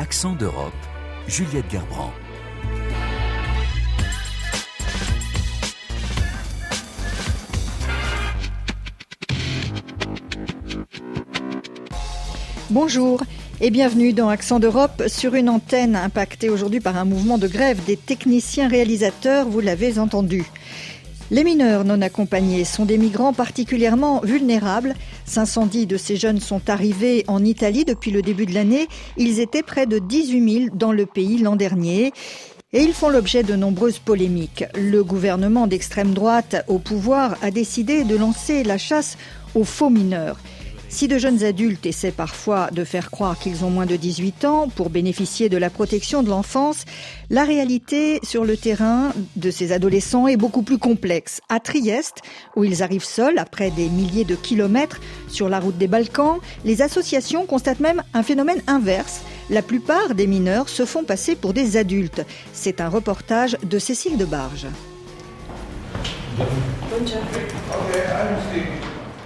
Accent d'Europe, Juliette Gerbrand. Bonjour et bienvenue dans Accent d'Europe sur une antenne impactée aujourd'hui par un mouvement de grève des techniciens réalisateurs, vous l'avez entendu. Les mineurs non accompagnés sont des migrants particulièrement vulnérables. 510 de ces jeunes sont arrivés en Italie depuis le début de l'année. Ils étaient près de 18 000 dans le pays l'an dernier. Et ils font l'objet de nombreuses polémiques. Le gouvernement d'extrême droite au pouvoir a décidé de lancer la chasse aux faux mineurs. Si de jeunes adultes essaient parfois de faire croire qu'ils ont moins de 18 ans pour bénéficier de la protection de l'enfance, la réalité sur le terrain de ces adolescents est beaucoup plus complexe. À Trieste, où ils arrivent seuls après des milliers de kilomètres sur la route des Balkans, les associations constatent même un phénomène inverse. La plupart des mineurs se font passer pour des adultes. C'est un reportage de Cécile Debarge.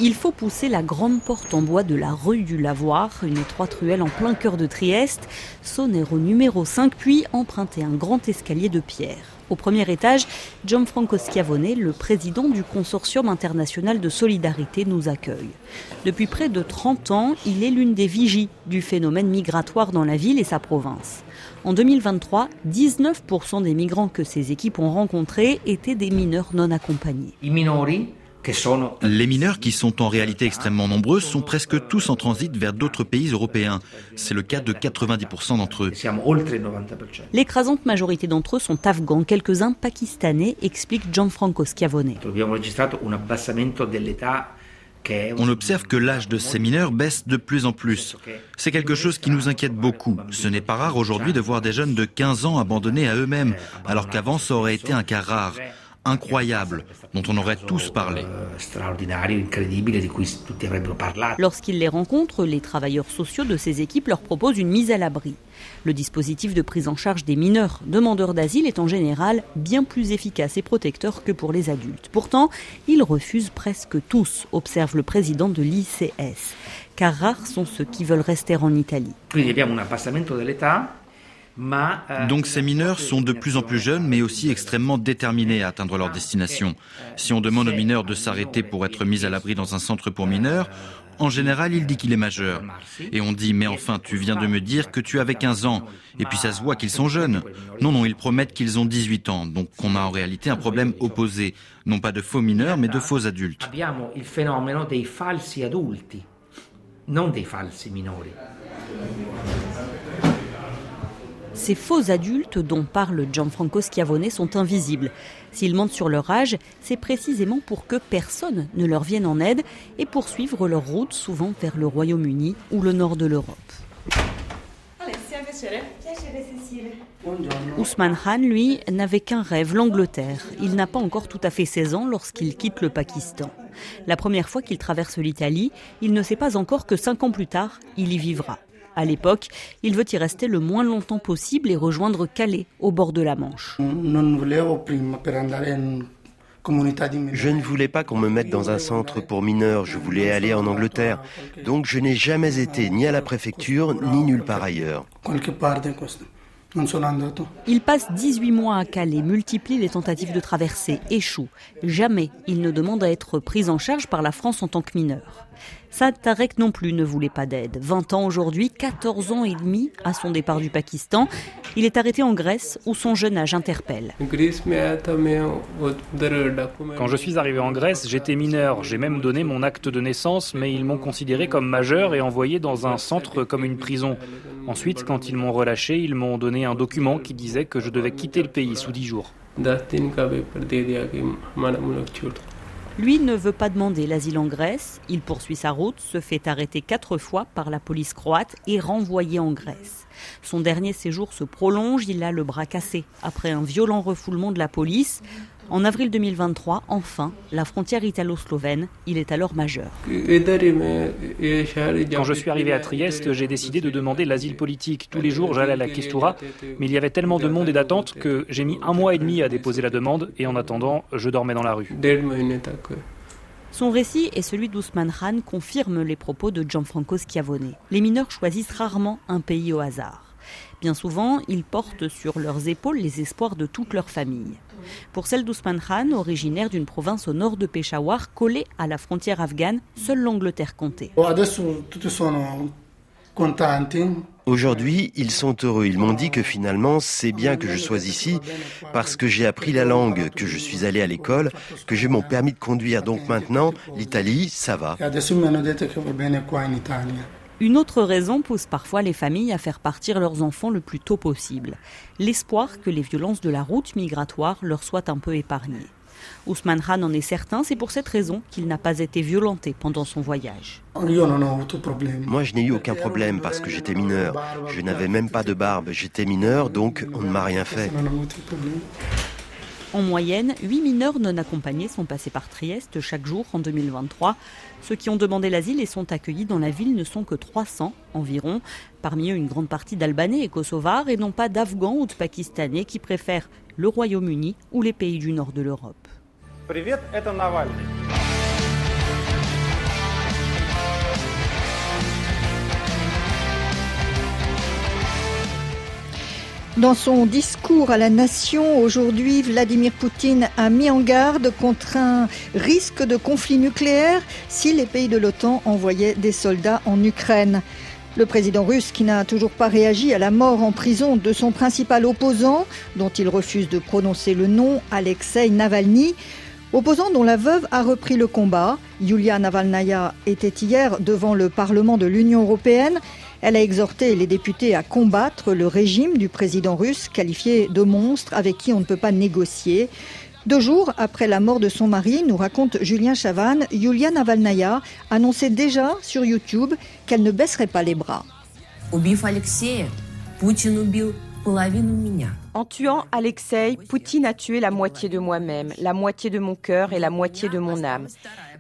Il faut pousser la grande porte en bois de la rue du Lavoir, une étroite ruelle en plein cœur de Trieste, sonner au numéro 5 puis emprunter un grand escalier de pierre. Au premier étage, Gianfranco Schiavone, le président du Consortium international de solidarité, nous accueille. Depuis près de 30 ans, il est l'une des vigies du phénomène migratoire dans la ville et sa province. En 2023, 19% des migrants que ces équipes ont rencontrés étaient des mineurs non accompagnés. Mineurs, qui sont en réalité extrêmement nombreux, sont presque tous en transit vers d'autres pays européens. C'est le cas de 90% d'entre eux. L'écrasante majorité d'entre eux sont afghans, quelques-uns pakistanais, explique Gianfranco Schiavone. On observe que l'âge de ces mineurs baisse de plus en plus. C'est quelque chose qui nous inquiète beaucoup. Ce n'est pas rare aujourd'hui de voir des jeunes de 15 ans abandonnés à eux-mêmes, alors qu'avant ça aurait été un cas rare incroyable dont on aurait tous parlé. Lorsqu'ils les rencontrent, les travailleurs sociaux de ces équipes leur proposent une mise à l'abri. Le dispositif de prise en charge des mineurs demandeurs d'asile est en général bien plus efficace et protecteur que pour les adultes. Pourtant, ils refusent presque tous, observe le président de l'ICS, car rares sont ceux qui veulent rester en Italie. Donc ces mineurs sont de plus en plus jeunes, mais aussi extrêmement déterminés à atteindre leur destination. Si on demande aux mineurs de s'arrêter pour être mis à l'abri dans un centre pour mineurs, en général, il dit qu'il est majeur. Et on dit, mais enfin, tu viens de me dire que tu avais 15 ans. Et puis ça se voit qu'ils sont jeunes. Non, non, ils promettent qu'ils ont 18 ans. Donc on a en réalité un problème opposé. Non pas de faux mineurs, mais de faux adultes. non des falsi minori. Ces faux adultes dont parle Gianfranco Schiavone sont invisibles. S'ils mentent sur leur âge, c'est précisément pour que personne ne leur vienne en aide et poursuivre leur route souvent vers le Royaume-Uni ou le nord de l'Europe. Ousmane Khan, lui, n'avait qu'un rêve, l'Angleterre. Il n'a pas encore tout à fait 16 ans lorsqu'il quitte le Pakistan. La première fois qu'il traverse l'Italie, il ne sait pas encore que cinq ans plus tard, il y vivra. À l'époque, il veut y rester le moins longtemps possible et rejoindre Calais, au bord de la Manche. Je ne voulais pas qu'on me mette dans un centre pour mineurs, je voulais aller en Angleterre. Donc je n'ai jamais été ni à la préfecture ni nulle part ailleurs. Il passe 18 mois à Calais, multiplie les tentatives de traversée, échoue. Jamais il ne demande à être pris en charge par la France en tant que mineur. Saad Tarek non plus ne voulait pas d'aide. 20 ans aujourd'hui, 14 ans et demi à son départ du Pakistan. Il est arrêté en Grèce où son jeune âge interpelle. Quand je suis arrivé en Grèce, j'étais mineur. J'ai même donné mon acte de naissance, mais ils m'ont considéré comme majeur et envoyé dans un centre comme une prison. Ensuite, quand ils m'ont relâché, ils m'ont donné un document qui disait que je devais quitter le pays sous 10 jours. Lui ne veut pas demander l'asile en Grèce. Il poursuit sa route, se fait arrêter quatre fois par la police croate et renvoyé en Grèce. Son dernier séjour se prolonge, il a le bras cassé après un violent refoulement de la police. En avril 2023, enfin, la frontière italo-slovène, il est alors majeur. Quand je suis arrivé à Trieste, j'ai décidé de demander l'asile politique. Tous les jours, j'allais à la Questura, mais il y avait tellement de monde et d'attente que j'ai mis un mois et demi à déposer la demande et en attendant, je dormais dans la rue. Son récit et celui d'Ousmane Khan confirment les propos de Gianfranco Schiavone. Les mineurs choisissent rarement un pays au hasard. Bien souvent, ils portent sur leurs épaules les espoirs de toute leur famille. Pour celle d'Ousmane Khan, originaire d'une province au nord de Peshawar, collée à la frontière afghane, seule l'Angleterre comptait. Aujourd'hui, ils sont heureux. Ils m'ont dit que finalement, c'est bien que je sois ici parce que j'ai appris la langue, que je suis allé à l'école, que j'ai mon permis de conduire. Donc maintenant, l'Italie, ça va. Une autre raison pousse parfois les familles à faire partir leurs enfants le plus tôt possible. L'espoir que les violences de la route migratoire leur soient un peu épargnées. Ousmane Khan en est certain, c'est pour cette raison qu'il n'a pas été violenté pendant son voyage. Moi, je n'ai eu aucun problème parce que j'étais mineur. Je n'avais même pas de barbe. J'étais mineur, donc on ne m'a rien fait. En moyenne, 8 mineurs non accompagnés sont passés par Trieste chaque jour en 2023. Ceux qui ont demandé l'asile et sont accueillis dans la ville ne sont que 300 environ. Parmi eux, une grande partie d'Albanais et Kosovars et non pas d'Afghans ou de Pakistanais qui préfèrent le Royaume-Uni ou les pays du nord de l'Europe. Dans son discours à la nation aujourd'hui, Vladimir Poutine a mis en garde contre un risque de conflit nucléaire si les pays de l'OTAN envoyaient des soldats en Ukraine. Le président russe, qui n'a toujours pas réagi à la mort en prison de son principal opposant, dont il refuse de prononcer le nom, Alexei Navalny, opposant dont la veuve a repris le combat. Yulia Navalnaya était hier devant le Parlement de l'Union européenne. Elle a exhorté les députés à combattre le régime du président russe, qualifié de monstre avec qui on ne peut pas négocier. Deux jours après la mort de son mari, nous raconte Julien Chavannes, Yulia Navalnaya annonçait déjà sur YouTube qu'elle ne baisserait pas les bras. En tuant Alexei, Poutine a tué la moitié de moi-même, la moitié de mon cœur et la moitié de mon âme.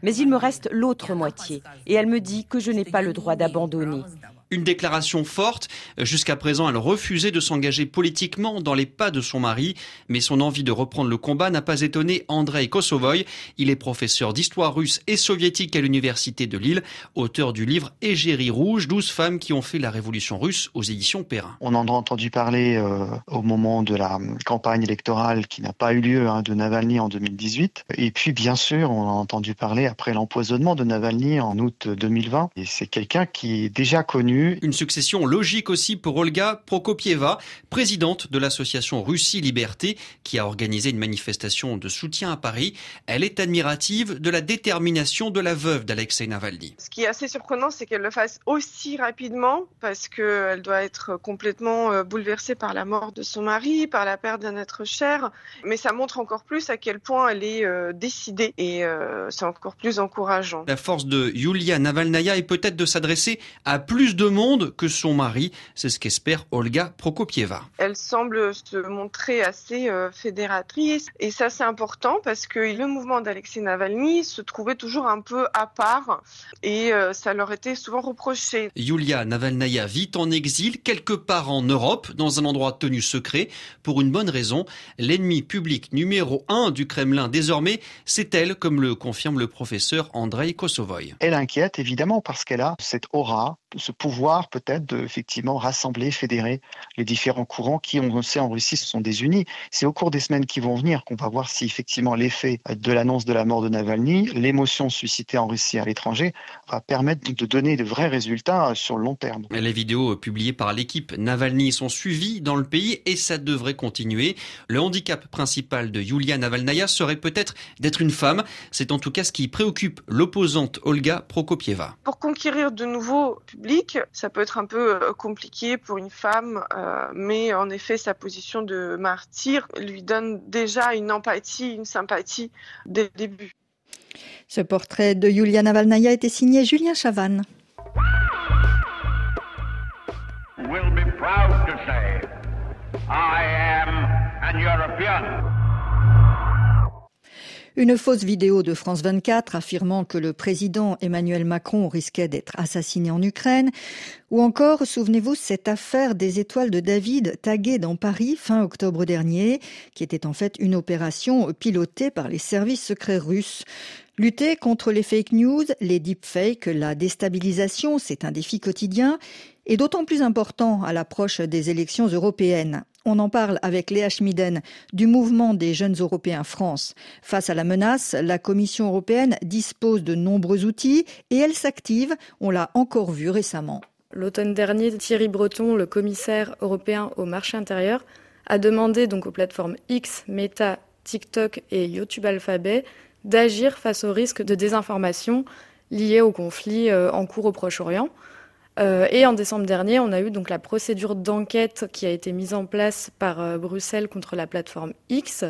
Mais il me reste l'autre moitié, et elle me dit que je n'ai pas le droit d'abandonner. Une déclaration forte. Jusqu'à présent, elle refusait de s'engager politiquement dans les pas de son mari, mais son envie de reprendre le combat n'a pas étonné Andrei Kosovoy. Il est professeur d'histoire russe et soviétique à l'université de Lille, auteur du livre Égérie rouge, 12 femmes qui ont fait la révolution russe aux éditions Perrin. On en a entendu parler euh, au moment de la campagne électorale qui n'a pas eu lieu hein, de Navalny en 2018. Et puis, bien sûr, on a entendu parler après l'empoisonnement de Navalny en août 2020. Et c'est quelqu'un qui est déjà connu une succession logique aussi pour Olga Prokopieva, présidente de l'association Russie Liberté, qui a organisé une manifestation de soutien à Paris. Elle est admirative de la détermination de la veuve d'Alexei Navalny. Ce qui est assez surprenant, c'est qu'elle le fasse aussi rapidement, parce qu'elle doit être complètement euh, bouleversée par la mort de son mari, par la perte d'un être cher. Mais ça montre encore plus à quel point elle est euh, décidée, et euh, c'est encore plus encourageant. La force de Yulia Navalnaya est peut-être de s'adresser à plus de monde que son mari. C'est ce qu'espère Olga Prokopieva. Elle semble se montrer assez euh, fédératrice et ça c'est important parce que le mouvement d'Alexei Navalny se trouvait toujours un peu à part et euh, ça leur était souvent reproché. Yulia Navalnaya vit en exil quelque part en Europe dans un endroit tenu secret pour une bonne raison. L'ennemi public numéro un du Kremlin désormais, c'est elle, comme le confirme le professeur Andrei Kosovoy. Elle inquiète évidemment parce qu'elle a cette aura, ce pouvoir pouvoir peut-être de effectivement rassembler, fédérer les différents courants qui, on le sait en Russie, se sont désunis. C'est au cours des semaines qui vont venir qu'on va voir si effectivement l'effet de l'annonce de la mort de Navalny, l'émotion suscitée en Russie à l'étranger, va permettre de donner de vrais résultats sur le long terme. Les vidéos publiées par l'équipe Navalny sont suivies dans le pays et ça devrait continuer. Le handicap principal de Yulia Navalnaya serait peut-être d'être une femme. C'est en tout cas ce qui préoccupe l'opposante Olga Prokopieva. Pour conquérir de nouveaux publics, ça peut être un peu euh, compliqué pour une femme, euh, mais en effet, sa position de martyr lui donne déjà une empathie, une sympathie dès le début. Ce portrait de Yulia Navalnaya a été signé Julien Chavannes. Une fausse vidéo de France 24 affirmant que le président Emmanuel Macron risquait d'être assassiné en Ukraine. Ou encore, souvenez-vous, cette affaire des étoiles de David taguées dans Paris fin octobre dernier, qui était en fait une opération pilotée par les services secrets russes. Lutter contre les fake news, les deepfakes, la déstabilisation, c'est un défi quotidien. Est d'autant plus important à l'approche des élections européennes. On en parle avec Léa Schmiden du mouvement des jeunes Européens France. Face à la menace, la Commission européenne dispose de nombreux outils et elle s'active, on l'a encore vu récemment. L'automne dernier, Thierry Breton, le commissaire européen au marché intérieur, a demandé aux plateformes X, Meta, TikTok et YouTube Alphabet d'agir face au risque de désinformation lié au conflit euh, en cours au Proche-Orient. Euh, et en décembre dernier, on a eu donc la procédure d'enquête qui a été mise en place par euh, Bruxelles contre la plateforme X.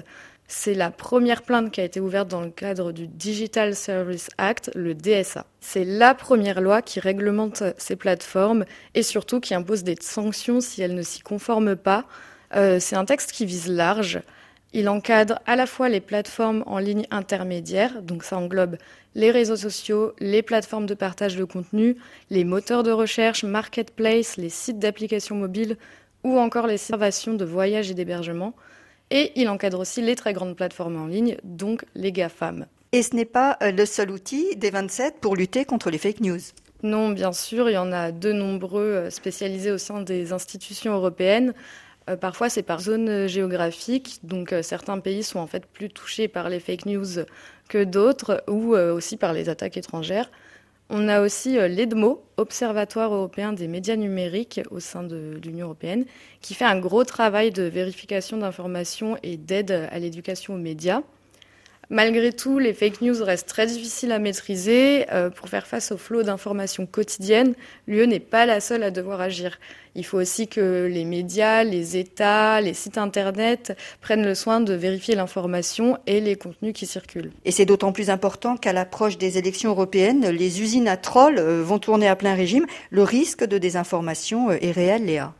C'est la première plainte qui a été ouverte dans le cadre du Digital Service Act, le DSA. C'est la première loi qui réglemente ces plateformes et surtout qui impose des sanctions si elles ne s'y conforment pas. Euh, c'est un texte qui vise large. Il encadre à la fois les plateformes en ligne intermédiaires, donc ça englobe les réseaux sociaux, les plateformes de partage de contenu, les moteurs de recherche, marketplace, les sites d'applications mobiles ou encore les servations de voyage et d'hébergement. Et il encadre aussi les très grandes plateformes en ligne, donc les GAFAM. Et ce n'est pas euh, le seul outil des 27 pour lutter contre les fake news Non, bien sûr, il y en a de nombreux euh, spécialisés au sein des institutions européennes. Euh, parfois, c'est par zone géographique, donc certains pays sont en fait plus touchés par les fake news que d'autres, ou aussi par les attaques étrangères. On a aussi euh, l'EDMO, Observatoire européen des médias numériques au sein de l'Union européenne, qui fait un gros travail de vérification d'informations et d'aide à l'éducation aux médias. Malgré tout, les fake news restent très difficiles à maîtriser. Euh, pour faire face au flot d'informations quotidiennes, l'UE n'est pas la seule à devoir agir. Il faut aussi que les médias, les États, les sites Internet prennent le soin de vérifier l'information et les contenus qui circulent. Et c'est d'autant plus important qu'à l'approche des élections européennes, les usines à trolls euh, vont tourner à plein régime. Le risque de désinformation euh, est réel, Léa.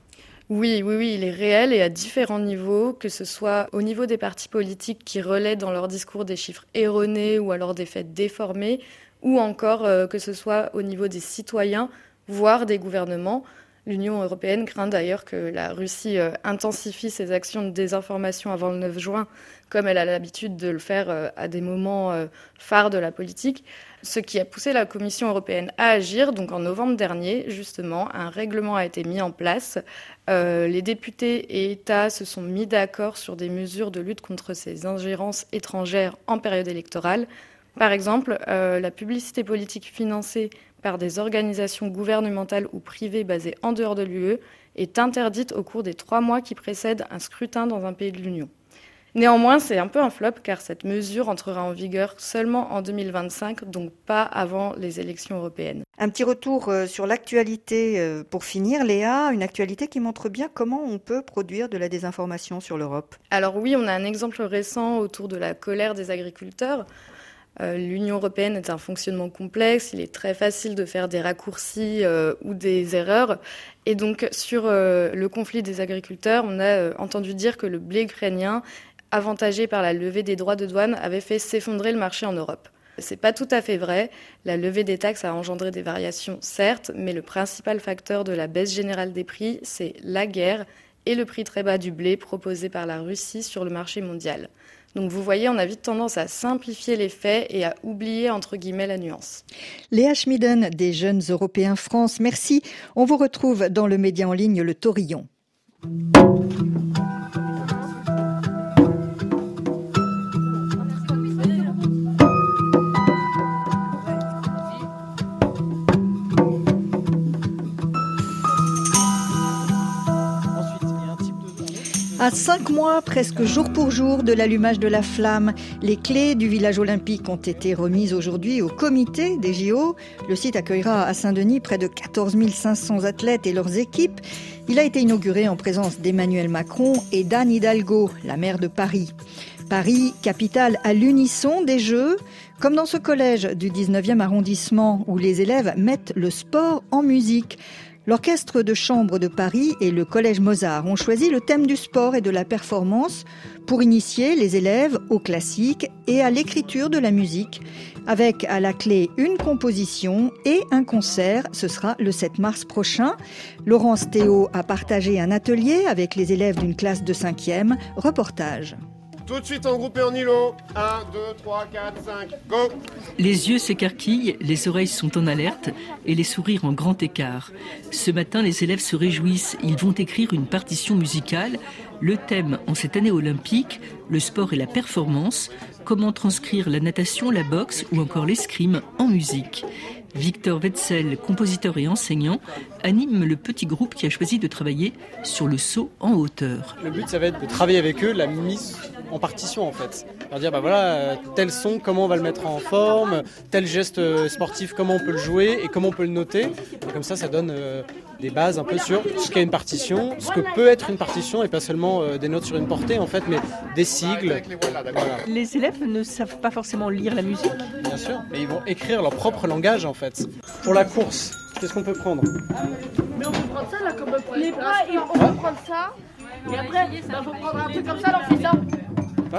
Oui, oui, oui, il est réel et à différents niveaux, que ce soit au niveau des partis politiques qui relaient dans leur discours des chiffres erronés ou alors des faits déformés, ou encore euh, que ce soit au niveau des citoyens, voire des gouvernements. L'Union européenne craint d'ailleurs que la Russie euh, intensifie ses actions de désinformation avant le 9 juin, comme elle a l'habitude de le faire euh, à des moments phares de la politique ce qui a poussé la Commission européenne à agir. Donc en novembre dernier, justement, un règlement a été mis en place. Euh, les députés et États se sont mis d'accord sur des mesures de lutte contre ces ingérences étrangères en période électorale. Par exemple, euh, la publicité politique financée par des organisations gouvernementales ou privées basées en dehors de l'UE est interdite au cours des trois mois qui précèdent un scrutin dans un pays de l'Union. Néanmoins, c'est un peu un flop car cette mesure entrera en vigueur seulement en 2025, donc pas avant les élections européennes. Un petit retour euh, sur l'actualité euh, pour finir, Léa, une actualité qui montre bien comment on peut produire de la désinformation sur l'Europe. Alors oui, on a un exemple récent autour de la colère des agriculteurs. Euh, L'Union européenne est un fonctionnement complexe, il est très facile de faire des raccourcis ou des erreurs. Et donc sur le conflit des agriculteurs, on a entendu dire que le blé ukrainien avantagé par la levée des droits de douane, avait fait s'effondrer le marché en Europe. C'est pas tout à fait vrai. La levée des taxes a engendré des variations, certes, mais le principal facteur de la baisse générale des prix, c'est la guerre et le prix très bas du blé proposé par la Russie sur le marché mondial. Donc vous voyez, on a vite tendance à simplifier les faits et à oublier entre guillemets la nuance. Léa Schmiden des Jeunes Européens France, merci. On vous retrouve dans le média en ligne Le Taurillon. À cinq mois, presque jour pour jour, de l'allumage de la flamme, les clés du village olympique ont été remises aujourd'hui au comité des JO. Le site accueillera à Saint-Denis près de 14 500 athlètes et leurs équipes. Il a été inauguré en présence d'Emmanuel Macron et d'Anne Hidalgo, la maire de Paris. Paris, capitale à l'unisson des Jeux, comme dans ce collège du 19e arrondissement où les élèves mettent le sport en musique. L'Orchestre de chambre de Paris et le Collège Mozart ont choisi le thème du sport et de la performance pour initier les élèves au classique et à l'écriture de la musique, avec à la clé une composition et un concert. Ce sera le 7 mars prochain. Laurence Théo a partagé un atelier avec les élèves d'une classe de 5e. Reportage. Tout de suite en groupe et en îlot. 1, 2, 3, 4, 5, go Les yeux s'écarquillent, les oreilles sont en alerte et les sourires en grand écart. Ce matin, les élèves se réjouissent. Ils vont écrire une partition musicale. Le thème en cette année olympique, le sport et la performance. Comment transcrire la natation, la boxe ou encore l'escrime en musique? Victor Wetzel, compositeur et enseignant, anime le petit groupe qui a choisi de travailler sur le saut en hauteur. Le but, ça va être de travailler avec eux la mise en partition en fait. Leur dire, bah voilà, euh, tel son, comment on va le mettre en forme, tel geste euh, sportif, comment on peut le jouer et comment on peut le noter. Et comme ça, ça donne euh, des bases un peu sur ce qu'est une partition, ce que peut être une partition et pas seulement des notes sur une portée en fait, mais des sigles. Les élèves ne savent pas forcément lire la musique. Bien sûr, mais ils vont écrire leur propre langage en fait. Pour la course, qu'est-ce qu'on peut prendre? Mais on peut prendre ça là, comme les bras, et on peut prendre ça. Et après, il bah, faut prendre un truc comme ça.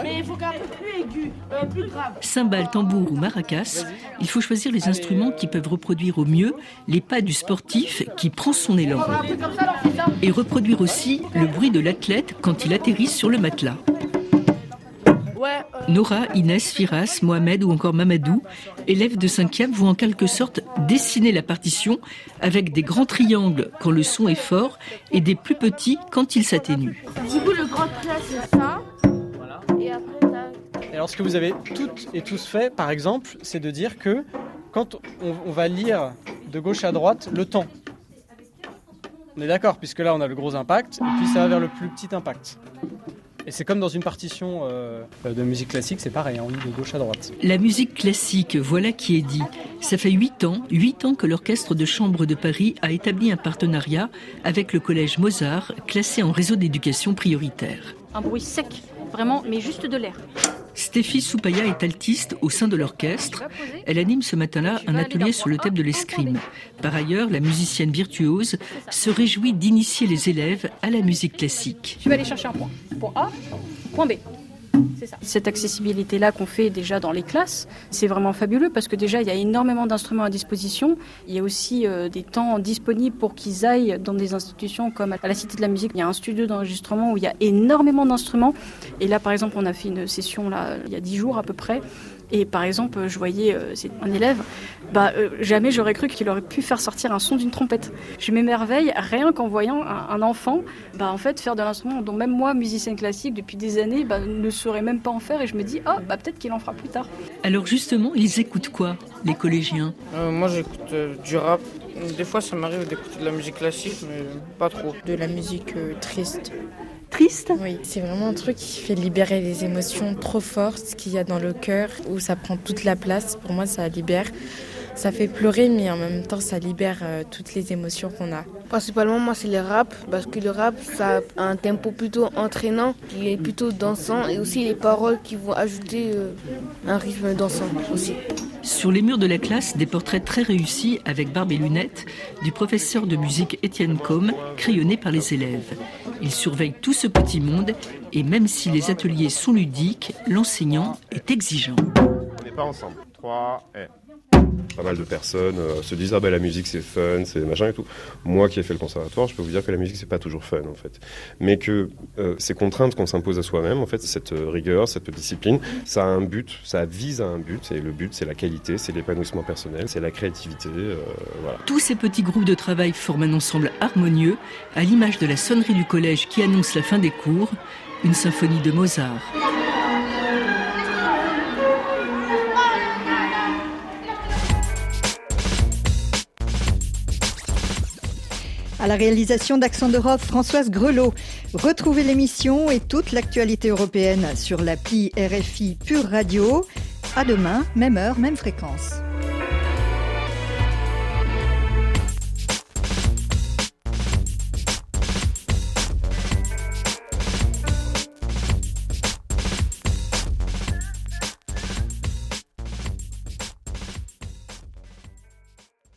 Mais il faut qu'un peu plus aigu, euh, plus grave. Cymbales, tambour ou maracas, il faut choisir les instruments qui peuvent reproduire au mieux les pas du sportif qui prend son élan. Et reproduire aussi le bruit de l'athlète quand il atterrit sur le matelas. Nora, Inès, Firas, Mohamed ou encore Mamadou, élèves de 5e, vont en quelque sorte dessiner la partition avec des grands triangles quand le son est fort et des plus petits quand il s'atténue. Du coup, le grand trait, c'est ça. Et alors, ce que vous avez toutes et tous fait, par exemple, c'est de dire que quand on, va lire de gauche à droite le temps, on est d'accord, puisque là on a le gros impact, et puis ça va vers le plus petit impact. Et c'est comme dans une partition euh, de musique classique, c'est pareil, on lit de gauche à droite. La musique classique, voilà qui est dit. Ça fait huit ans, huit ans que l'Orchestre de chambre de Paris a établi un partenariat avec le Collège Mozart, classé en réseau d'éducation prioritaire. Un bruit sec, vraiment, mais juste de l'air. Stéphie Soupaya est altiste au sein de l'orchestre. Elle anime ce matin-là un atelier sur le thème de l'escrime. Par ailleurs, la musicienne virtuose se réjouit d'initier les élèves à la musique classique. Je vais aller chercher un point. Point A, point B. Cette accessibilité-là qu'on fait déjà dans les classes, c'est vraiment fabuleux parce que déjà, il y a énormément d'instruments à disposition. Il y a aussi euh, des temps disponibles pour qu'ils aillent dans des institutions comme à la Cité de la Musique. Il y a un studio d'enregistrement où il y a énormément d'instruments. Et là, par exemple, on a fait une session là, il y a dix jours à peu près et par exemple, je voyais euh, un élève, bah, euh, jamais j'aurais cru qu'il aurait pu faire sortir un son d'une trompette. Je m'émerveille rien qu'en voyant un, enfant bah, en fait, faire de l'instrument dont même moi, musicienne classique, depuis des années, bah, ne saurais même pas en faire. Et je me dis, oh, bah, peut-être qu'il en fera plus tard. Alors justement, ils écoutent quoi, les collégiens? Euh, Moi, j'écoute du rap. Des fois, ça m'arrive d'écouter de la musique classique, mais pas trop. De la musique triste triste Oui, c'est vraiment un truc qui fait libérer les émotions trop fortes qu'il y a dans le cœur, où ça prend toute la place. Pour moi, ça libère. Ça fait pleurer, mais en même temps, ça libère euh, toutes les émotions qu'on a. Principalement, moi, c'est le rap, parce que le rap, ça a un tempo plutôt entraînant, qui est plutôt dansant, et aussi les paroles qui vont ajouter euh, un rythme dansant aussi. Sur les murs de la classe, des portraits très réussis, avec barbe et lunettes, du professeur de musique Étienne Com, crayonné par les élèves. Il surveille tout ce petit monde, et même si les ateliers sont ludiques, l'enseignant est exigeant. On n'est pas ensemble. 3 et... Pas mal de personnes euh, se disent ah ben la musique c'est fun, c'est machin et tout. Moi qui ai fait le conservatoire, je peux vous dire que la musique c'est pas toujours fun en fait, mais que euh, ces contraintes qu'on s'impose à soi-même, en fait, cette euh, rigueur, cette discipline, ça a un but, ça vise à un but. Et le but c'est la qualité, c'est l'épanouissement personnel, c'est la créativité. voilà. Tous ces petits groupes de travail forment un ensemble harmonieux, à l'image de la sonnerie du collège qui annonce la fin des cours, une symphonie de Mozart. À la réalisation d'Accent d'Europe, Françoise Grelot. Retrouvez l'émission et toute l'actualité européenne sur l'appli RFI Pure Radio. À demain, même heure, même fréquence.